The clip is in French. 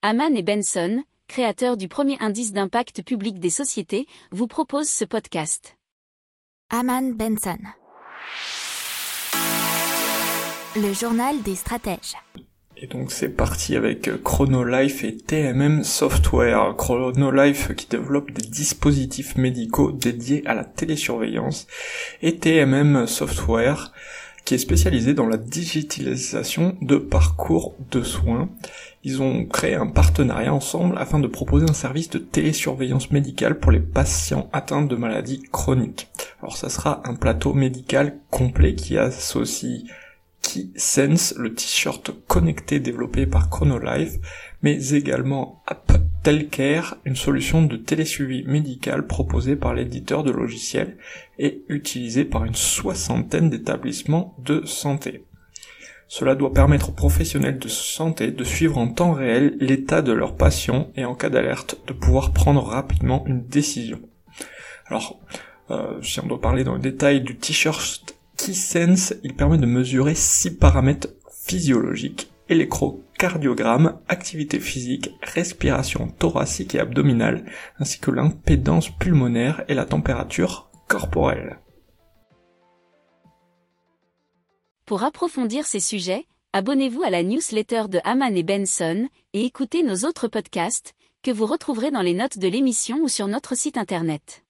Haman et Benson, créateurs du premier indice d'impact public des sociétés, vous proposent ce podcast. Haman Benson. Le journal des stratèges. Et donc c'est parti avec Chronolife et TMM Software. Chronolife qui développe des dispositifs médicaux dédiés à la télésurveillance et TMM Software qui est spécialisé dans la digitalisation de parcours de soins. Ils ont créé un partenariat ensemble afin de proposer un service de télésurveillance médicale pour les patients atteints de maladies chroniques. Alors ça sera un plateau médical complet qui associe KeySense, le t-shirt connecté développé par Chronolife, mais également AppTelcare, une solution de télésuivi médical proposée par l'éditeur de logiciels et utilisée par une soixantaine d'établissements de santé. Cela doit permettre aux professionnels de santé de suivre en temps réel l'état de leurs patients et en cas d'alerte de pouvoir prendre rapidement une décision. Alors, euh, si on doit parler dans le détail du t-shirt KeySense, il permet de mesurer six paramètres physiologiques, électrocardiogramme, activité physique, respiration thoracique et abdominale, ainsi que l'impédance pulmonaire et la température corporelle. Pour approfondir ces sujets, abonnez-vous à la newsletter de Haman et Benson et écoutez nos autres podcasts que vous retrouverez dans les notes de l'émission ou sur notre site internet.